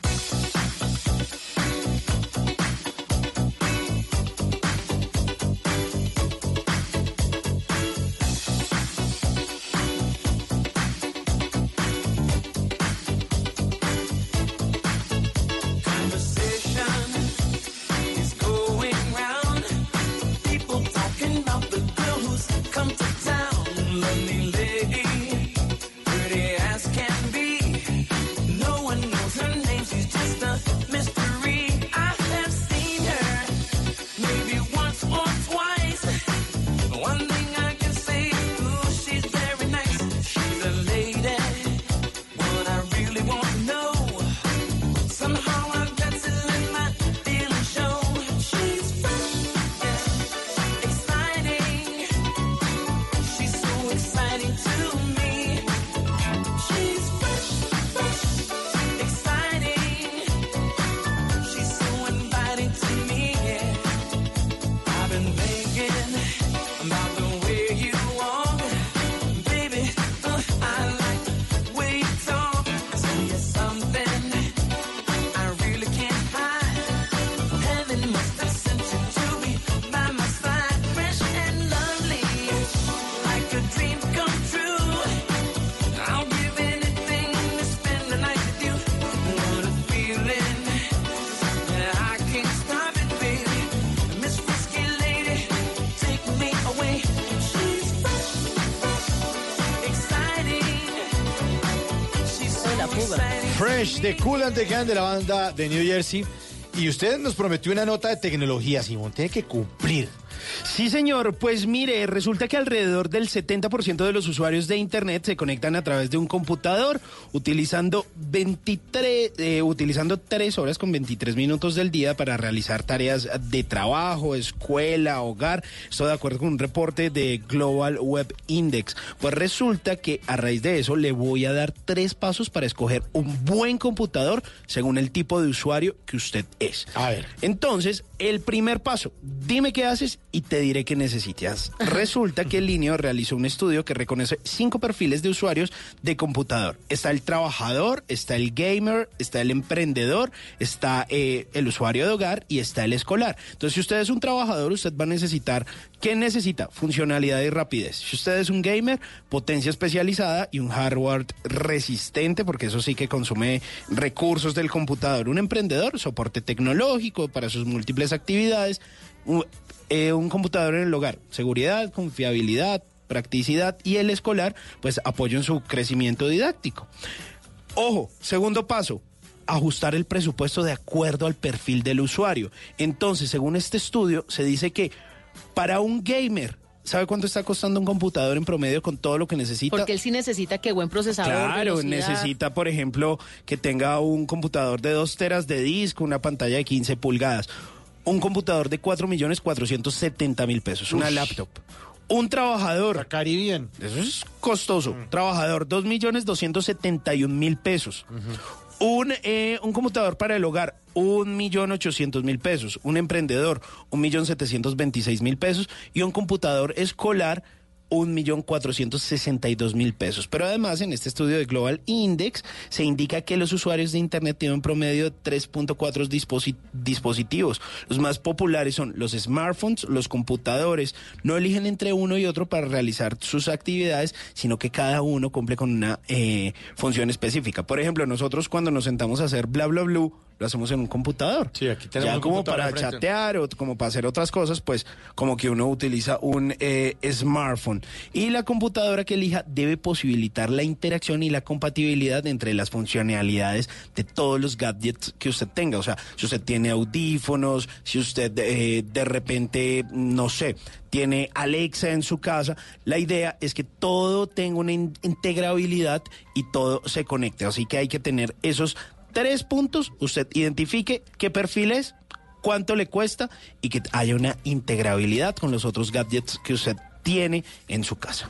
De Cool and de la banda de New Jersey. Y usted nos prometió una nota de tecnología, Simón. Tiene que cumplir. Sí, señor. Pues mire, resulta que alrededor del 70% de los usuarios de Internet se conectan a través de un computador utilizando 23, eh, utilizando 3 horas con 23 minutos del día para realizar tareas de trabajo, escuela, hogar. Esto de acuerdo con un reporte de Global Web Index. Pues resulta que a raíz de eso le voy a dar tres pasos para escoger un buen computador según el tipo de usuario que usted es. A ver. Entonces, el primer paso, dime qué haces y te diré qué necesitas. Resulta que el Linio realizó un estudio que reconoce cinco perfiles de usuarios de computador. Está el trabajador, está el gamer, está el emprendedor, está eh, el usuario de hogar y está el escolar. Entonces, si usted es un trabajador, usted va a necesitar, ¿qué necesita? Funcionalidad y rapidez. Si usted es un gamer, potencia especializada y un hardware resistente, porque eso sí que consume recursos del computador. Un emprendedor, soporte tecnológico para sus múltiples actividades. Un, eh, un computador en el hogar, seguridad, confiabilidad, practicidad y el escolar, pues apoyo en su crecimiento didáctico. Ojo, segundo paso, ajustar el presupuesto de acuerdo al perfil del usuario. Entonces, según este estudio, se dice que para un gamer, ¿sabe cuánto está costando un computador en promedio con todo lo que necesita? Porque él sí necesita que buen procesador. Claro, velocidad. necesita, por ejemplo, que tenga un computador de 2 teras de disco, una pantalla de 15 pulgadas, un computador de 4 millones 470 mil pesos, una Ush. laptop. Un trabajador. Caribbean. Eso es costoso. Trabajador, 2 millones 271 mil pesos. Un, eh, un computador para el hogar, un millón ochocientos mil pesos. Un emprendedor, un millón setecientos veintiséis mil pesos. Y un computador escolar, un millón cuatrocientos sesenta y dos mil pesos. Pero además, en este estudio de Global Index, se indica que los usuarios de Internet tienen un promedio de 3.4 disposi- dispositivos. Los más populares son los smartphones, los computadores. No eligen entre uno y otro para realizar sus actividades, sino que cada uno cumple con una eh, función específica. Por ejemplo, nosotros cuando nos sentamos a hacer bla bla blue, lo hacemos en un computador. Sí, aquí tenemos Ya un como para chatear o como para hacer otras cosas, pues como que uno utiliza un eh, smartphone. Y la computadora que elija debe posibilitar la interacción y la compatibilidad entre las funcionalidades de todos los gadgets que usted tenga. O sea, si usted tiene audífonos, si usted eh, de repente, no sé, tiene Alexa en su casa, la idea es que todo tenga una in- integrabilidad y todo se conecte. Así que hay que tener esos tres puntos, usted identifique qué perfil es, cuánto le cuesta y que haya una integrabilidad con los otros gadgets que usted tiene en su casa.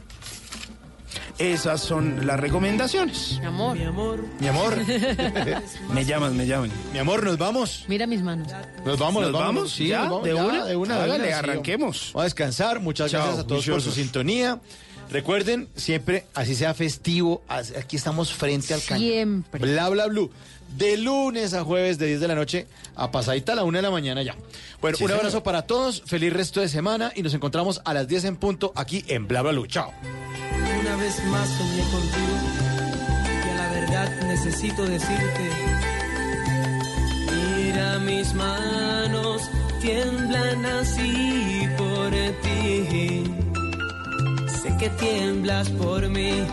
Esas son las recomendaciones. Mi amor. Mi amor. Mi amor. Me llaman, me llaman. Mi amor, nos vamos. Mira mis manos. Nos vamos, nos, ¿Nos vamos. Sí, ¿Ya? nos vamos, ¿De ya, una? de una, de una, arranquemos. Vamos a descansar. Muchas Chao, gracias a todos por su sintonía. Recuerden, siempre, así sea festivo, aquí estamos frente al cañón. Siempre. Bla, bla, blue. De lunes a jueves, de 10 de la noche a pasadita a la 1 de la mañana ya. Bueno, Sí, un abrazo señor. para todos. Feliz resto de semana y nos encontramos a las 10 en punto aquí en Bla, bla, blue. Chao. Una vez más soñé contigo y a la verdad necesito decirte. Mira mis manos, tiemblan así por ti. Sé que tiemblas por mí.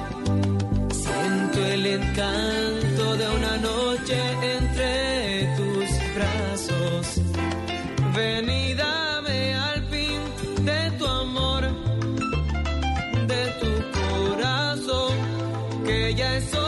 Siento el encanto de una noche entre tus brazos. Ven y dame al fin de tu amor de tu corazón, que ya es hora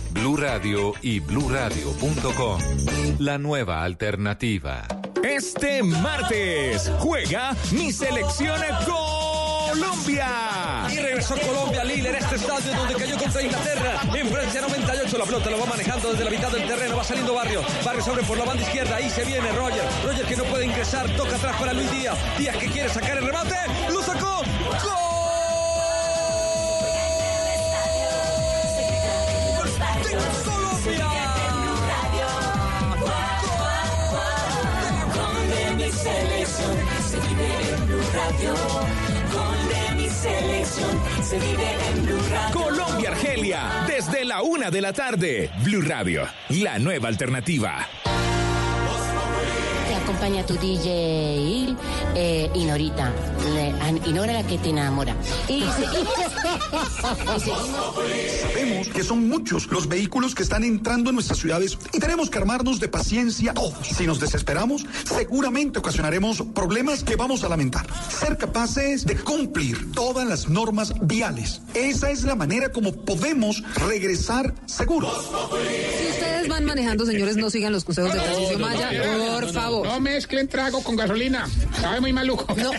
Blue Radio y bluradio.com. La nueva alternativa. Este martes juega mi selección Colombia. Y regresó Colombia, líder, este estadio donde cayó contra Inglaterra. En Francia 98, la pelota lo va manejando desde la mitad del terreno, va saliendo Barrio. Barrio sobre por la banda izquierda, ahí se viene Roger. Roger que no puede ingresar, toca atrás para Luis Díaz. Díaz que quiere sacar el remate, lo sacó. Gol Radio. Colombia Argelia, desde la una de la tarde. Blue Radio, la nueva alternativa. Te acompaña tu DJ eh, y Norita. Y Nora la que te enamora. Y. Sabemos que son muchos los vehículos que están entrando en nuestras ciudades y tenemos que armarnos de paciencia todos. Si nos desesperamos, seguramente ocasionaremos problemas que vamos a lamentar. Ser capaces de cumplir todas las normas viales. Esa es la manera como podemos regresar seguros. Si ustedes van manejando, señores, no sigan los consejos de Tarcisio Maya, por favor. No mezclen trago con gasolina. Sabe muy maluco. No.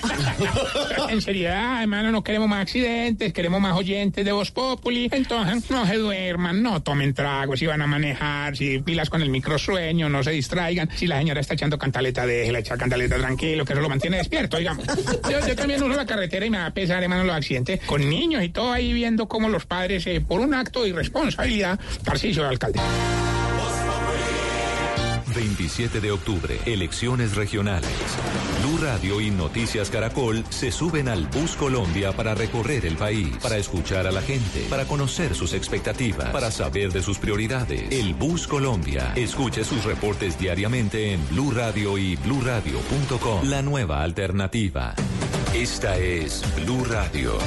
en seriedad, hermano, no queremos más accidentes, queremos más oyentes de Voz Populi. Entonces, no se duerman, no tomen trago si van a manejar, si pilas con el microsueño, no se distraigan. Si la señora está echando cantaleta, déjela echar cantaleta tranquilo, que eso lo mantiene despierto, digamos. Yo, yo también uso la carretera y me da pesar, hermano, los accidentes con niños y todo ahí viendo cómo los padres, eh, por un acto de irresponsabilidad, Tarcisio de alcalde. 27 de octubre, elecciones regionales. Blue Radio y Noticias Caracol se suben al Bus Colombia para recorrer el país, para escuchar a la gente, para conocer sus expectativas, para saber de sus prioridades. El Bus Colombia. Escuche sus reportes diariamente en Blue Radio y bluradio.com. La nueva alternativa. Esta es Blue Radio.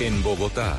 En Bogotá,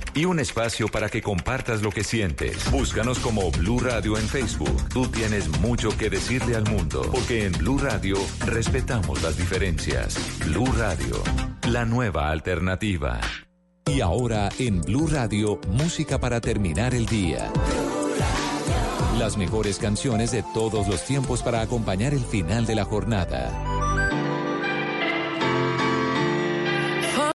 Y un espacio para que compartas lo que sientes. Búscanos como Blue Radio en Facebook. Tú tienes mucho que decirle al mundo. Porque en Blue Radio respetamos las diferencias. Blue Radio, la nueva alternativa. Y ahora en Blue Radio, música para terminar el día. Las mejores canciones de todos los tiempos para acompañar el final de la jornada.